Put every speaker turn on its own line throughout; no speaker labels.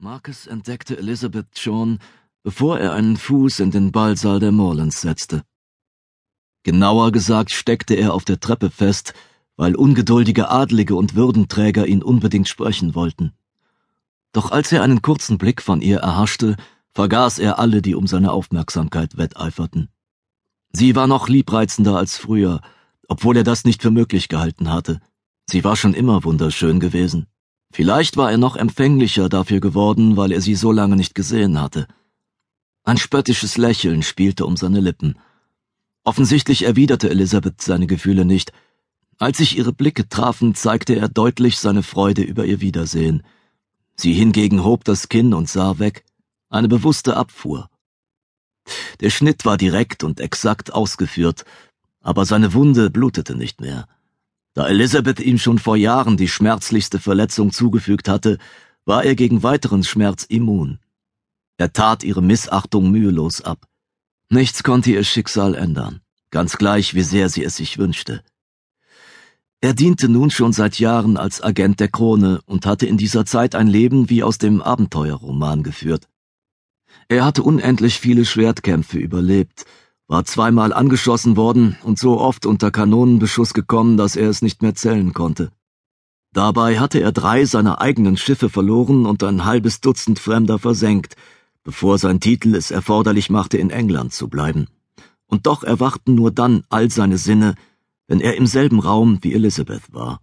Marcus entdeckte Elizabeth schon, bevor er einen Fuß in den Ballsaal der Morlands setzte. Genauer gesagt steckte er auf der Treppe fest, weil ungeduldige Adlige und Würdenträger ihn unbedingt sprechen wollten. Doch als er einen kurzen Blick von ihr erhaschte, vergaß er alle, die um seine Aufmerksamkeit wetteiferten. Sie war noch liebreizender als früher, obwohl er das nicht für möglich gehalten hatte. Sie war schon immer wunderschön gewesen. Vielleicht war er noch empfänglicher dafür geworden, weil er sie so lange nicht gesehen hatte. Ein spöttisches Lächeln spielte um seine Lippen. Offensichtlich erwiderte Elisabeth seine Gefühle nicht. Als sich ihre Blicke trafen, zeigte er deutlich seine Freude über ihr Wiedersehen. Sie hingegen hob das Kinn und sah weg. Eine bewusste Abfuhr. Der Schnitt war direkt und exakt ausgeführt, aber seine Wunde blutete nicht mehr. Da Elisabeth ihm schon vor Jahren die schmerzlichste Verletzung zugefügt hatte, war er gegen weiteren Schmerz immun. Er tat ihre Missachtung mühelos ab. Nichts konnte ihr Schicksal ändern, ganz gleich wie sehr sie es sich wünschte. Er diente nun schon seit Jahren als Agent der Krone und hatte in dieser Zeit ein Leben wie aus dem Abenteuerroman geführt. Er hatte unendlich viele Schwertkämpfe überlebt, war zweimal angeschossen worden und so oft unter Kanonenbeschuss gekommen, dass er es nicht mehr zählen konnte. Dabei hatte er drei seiner eigenen Schiffe verloren und ein halbes Dutzend Fremder versenkt, bevor sein Titel es erforderlich machte, in England zu bleiben. Und doch erwachten nur dann all seine Sinne, wenn er im selben Raum wie Elizabeth war.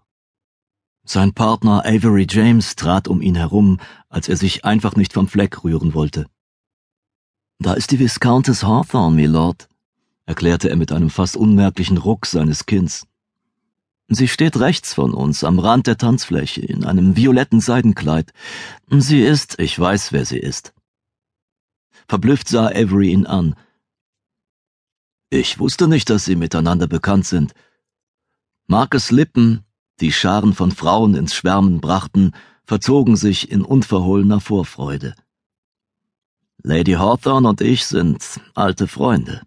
Sein Partner Avery James trat um ihn herum, als er sich einfach nicht vom Fleck rühren wollte. Da ist die Viscountess Hawthorne, Milord, erklärte er mit einem fast unmerklichen Ruck seines Kinns. Sie steht rechts von uns am Rand der Tanzfläche in einem violetten Seidenkleid. Sie ist, ich weiß, wer sie ist. Verblüfft sah Avery ihn an. Ich wusste nicht, dass sie miteinander bekannt sind. Markes Lippen, die Scharen von Frauen ins Schwärmen brachten, verzogen sich in unverhohlener Vorfreude. Lady Hawthorne und ich sind alte Freunde.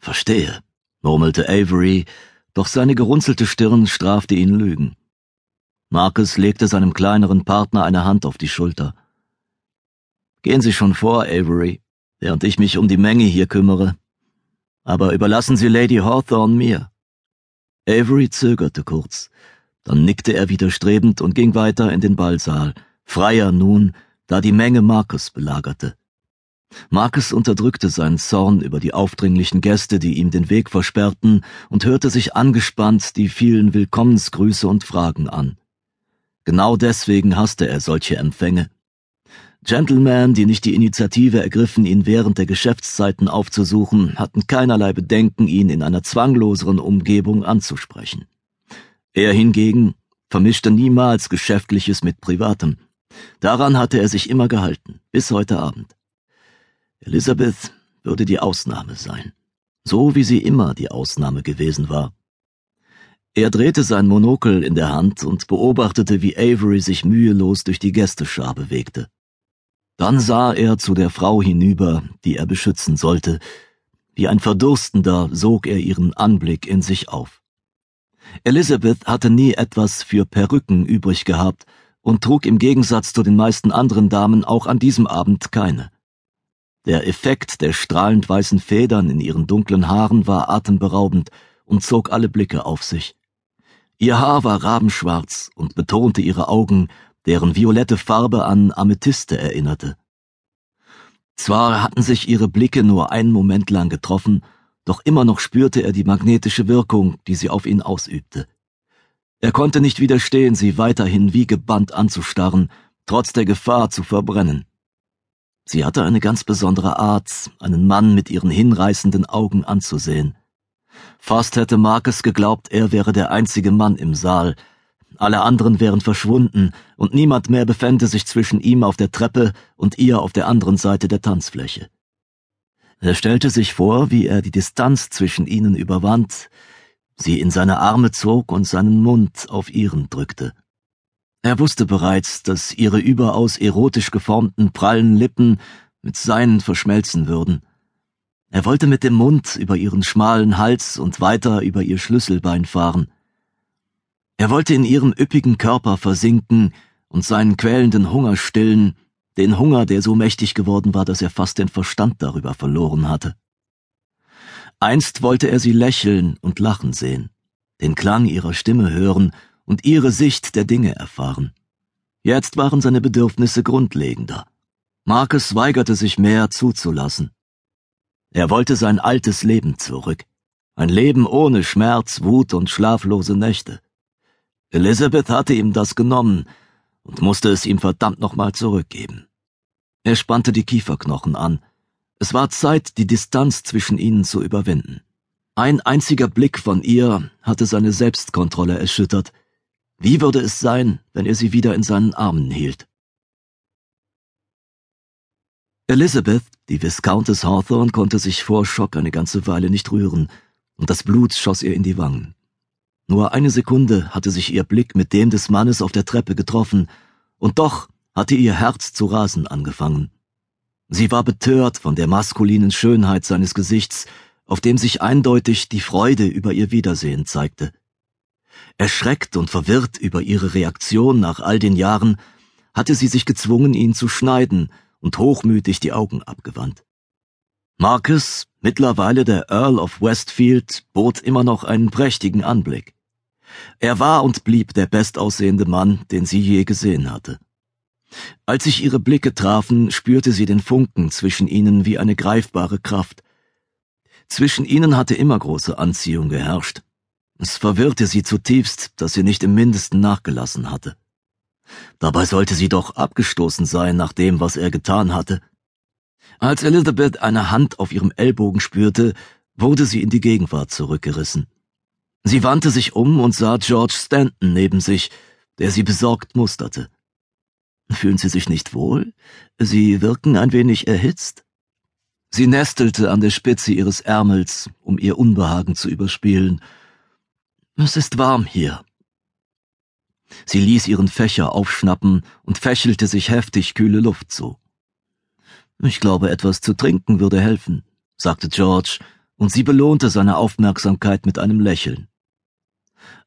Verstehe, murmelte Avery, doch seine gerunzelte Stirn strafte ihn Lügen. Marcus legte seinem kleineren Partner eine Hand auf die Schulter. Gehen Sie schon vor, Avery, während ich mich um die Menge hier kümmere. Aber überlassen Sie Lady Hawthorne mir. Avery zögerte kurz, dann nickte er widerstrebend und ging weiter in den Ballsaal, freier nun, da die Menge Marcus belagerte. Marcus unterdrückte seinen Zorn über die aufdringlichen Gäste, die ihm den Weg versperrten, und hörte sich angespannt die vielen Willkommensgrüße und Fragen an. Genau deswegen hasste er solche Empfänge. Gentlemen, die nicht die Initiative ergriffen, ihn während der Geschäftszeiten aufzusuchen, hatten keinerlei Bedenken, ihn in einer zwangloseren Umgebung anzusprechen. Er hingegen vermischte niemals Geschäftliches mit Privatem. Daran hatte er sich immer gehalten, bis heute Abend. Elizabeth würde die Ausnahme sein, so wie sie immer die Ausnahme gewesen war. Er drehte sein Monokel in der Hand und beobachtete, wie Avery sich mühelos durch die Gästeschar bewegte. Dann sah er zu der Frau hinüber, die er beschützen sollte. Wie ein Verdurstender sog er ihren Anblick in sich auf. Elizabeth hatte nie etwas für Perücken übrig gehabt und trug im Gegensatz zu den meisten anderen Damen auch an diesem Abend keine. Der Effekt der strahlend weißen Federn in ihren dunklen Haaren war atemberaubend und zog alle Blicke auf sich. Ihr Haar war rabenschwarz und betonte ihre Augen, deren violette Farbe an Amethyste erinnerte. Zwar hatten sich ihre Blicke nur einen Moment lang getroffen, doch immer noch spürte er die magnetische Wirkung, die sie auf ihn ausübte. Er konnte nicht widerstehen, sie weiterhin wie gebannt anzustarren, trotz der Gefahr zu verbrennen. Sie hatte eine ganz besondere Art, einen Mann mit ihren hinreißenden Augen anzusehen. Fast hätte Marcus geglaubt, er wäre der einzige Mann im Saal. Alle anderen wären verschwunden, und niemand mehr befände sich zwischen ihm auf der Treppe und ihr auf der anderen Seite der Tanzfläche. Er stellte sich vor, wie er die Distanz zwischen ihnen überwand, sie in seine Arme zog und seinen Mund auf ihren drückte. Er wusste bereits, dass ihre überaus erotisch geformten, prallen Lippen mit seinen verschmelzen würden. Er wollte mit dem Mund über ihren schmalen Hals und weiter über ihr Schlüsselbein fahren. Er wollte in ihrem üppigen Körper versinken und seinen quälenden Hunger stillen, den Hunger, der so mächtig geworden war, dass er fast den Verstand darüber verloren hatte. Einst wollte er sie lächeln und lachen sehen, den Klang ihrer Stimme hören und ihre Sicht der Dinge erfahren. Jetzt waren seine Bedürfnisse grundlegender. Marcus weigerte sich mehr zuzulassen. Er wollte sein altes Leben zurück. Ein Leben ohne Schmerz, Wut und schlaflose Nächte. Elizabeth hatte ihm das genommen und musste es ihm verdammt nochmal zurückgeben. Er spannte die Kieferknochen an. Es war Zeit, die Distanz zwischen ihnen zu überwinden. Ein einziger Blick von ihr hatte seine Selbstkontrolle erschüttert. Wie würde es sein, wenn er sie wieder in seinen Armen hielt? Elizabeth, die Viscountess Hawthorne, konnte sich vor Schock eine ganze Weile nicht rühren, und das Blut schoss ihr in die Wangen. Nur eine Sekunde hatte sich ihr Blick mit dem des Mannes auf der Treppe getroffen, und doch hatte ihr Herz zu rasen angefangen. Sie war betört von der maskulinen Schönheit seines Gesichts, auf dem sich eindeutig die Freude über ihr Wiedersehen zeigte. Erschreckt und verwirrt über ihre Reaktion nach all den Jahren, hatte sie sich gezwungen, ihn zu schneiden und hochmütig die Augen abgewandt. Marcus, mittlerweile der Earl of Westfield, bot immer noch einen prächtigen Anblick. Er war und blieb der bestaussehende Mann, den sie je gesehen hatte. Als sich ihre Blicke trafen, spürte sie den Funken zwischen ihnen wie eine greifbare Kraft. Zwischen ihnen hatte immer große Anziehung geherrscht. Es verwirrte sie zutiefst, dass sie nicht im mindesten nachgelassen hatte. Dabei sollte sie doch abgestoßen sein nach dem, was er getan hatte. Als Elizabeth eine Hand auf ihrem Ellbogen spürte, wurde sie in die Gegenwart zurückgerissen. Sie wandte sich um und sah George Stanton neben sich, der sie besorgt musterte. Fühlen Sie sich nicht wohl? Sie wirken ein wenig erhitzt. Sie nestelte an der Spitze ihres Ärmels, um ihr Unbehagen zu überspielen. Es ist warm hier. Sie ließ ihren Fächer aufschnappen und fächelte sich heftig kühle Luft zu. Ich glaube, etwas zu trinken würde helfen, sagte George, und sie belohnte seine Aufmerksamkeit mit einem Lächeln.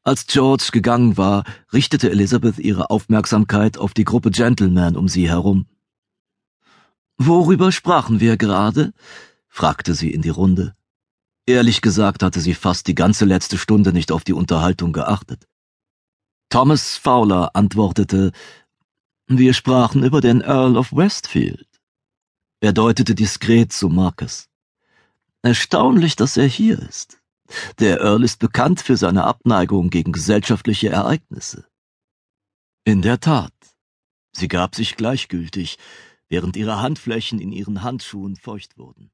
Als George gegangen war, richtete Elizabeth ihre Aufmerksamkeit auf die Gruppe Gentlemen um sie herum. Worüber sprachen wir gerade? fragte sie in die Runde. Ehrlich gesagt hatte sie fast die ganze letzte Stunde nicht auf die Unterhaltung geachtet. Thomas Fowler antwortete, wir sprachen über den Earl of Westfield. Er deutete diskret zu Marcus. Erstaunlich, dass er hier ist. Der Earl ist bekannt für seine Abneigung gegen gesellschaftliche Ereignisse. In der Tat. Sie gab sich gleichgültig, während ihre Handflächen in ihren Handschuhen feucht wurden.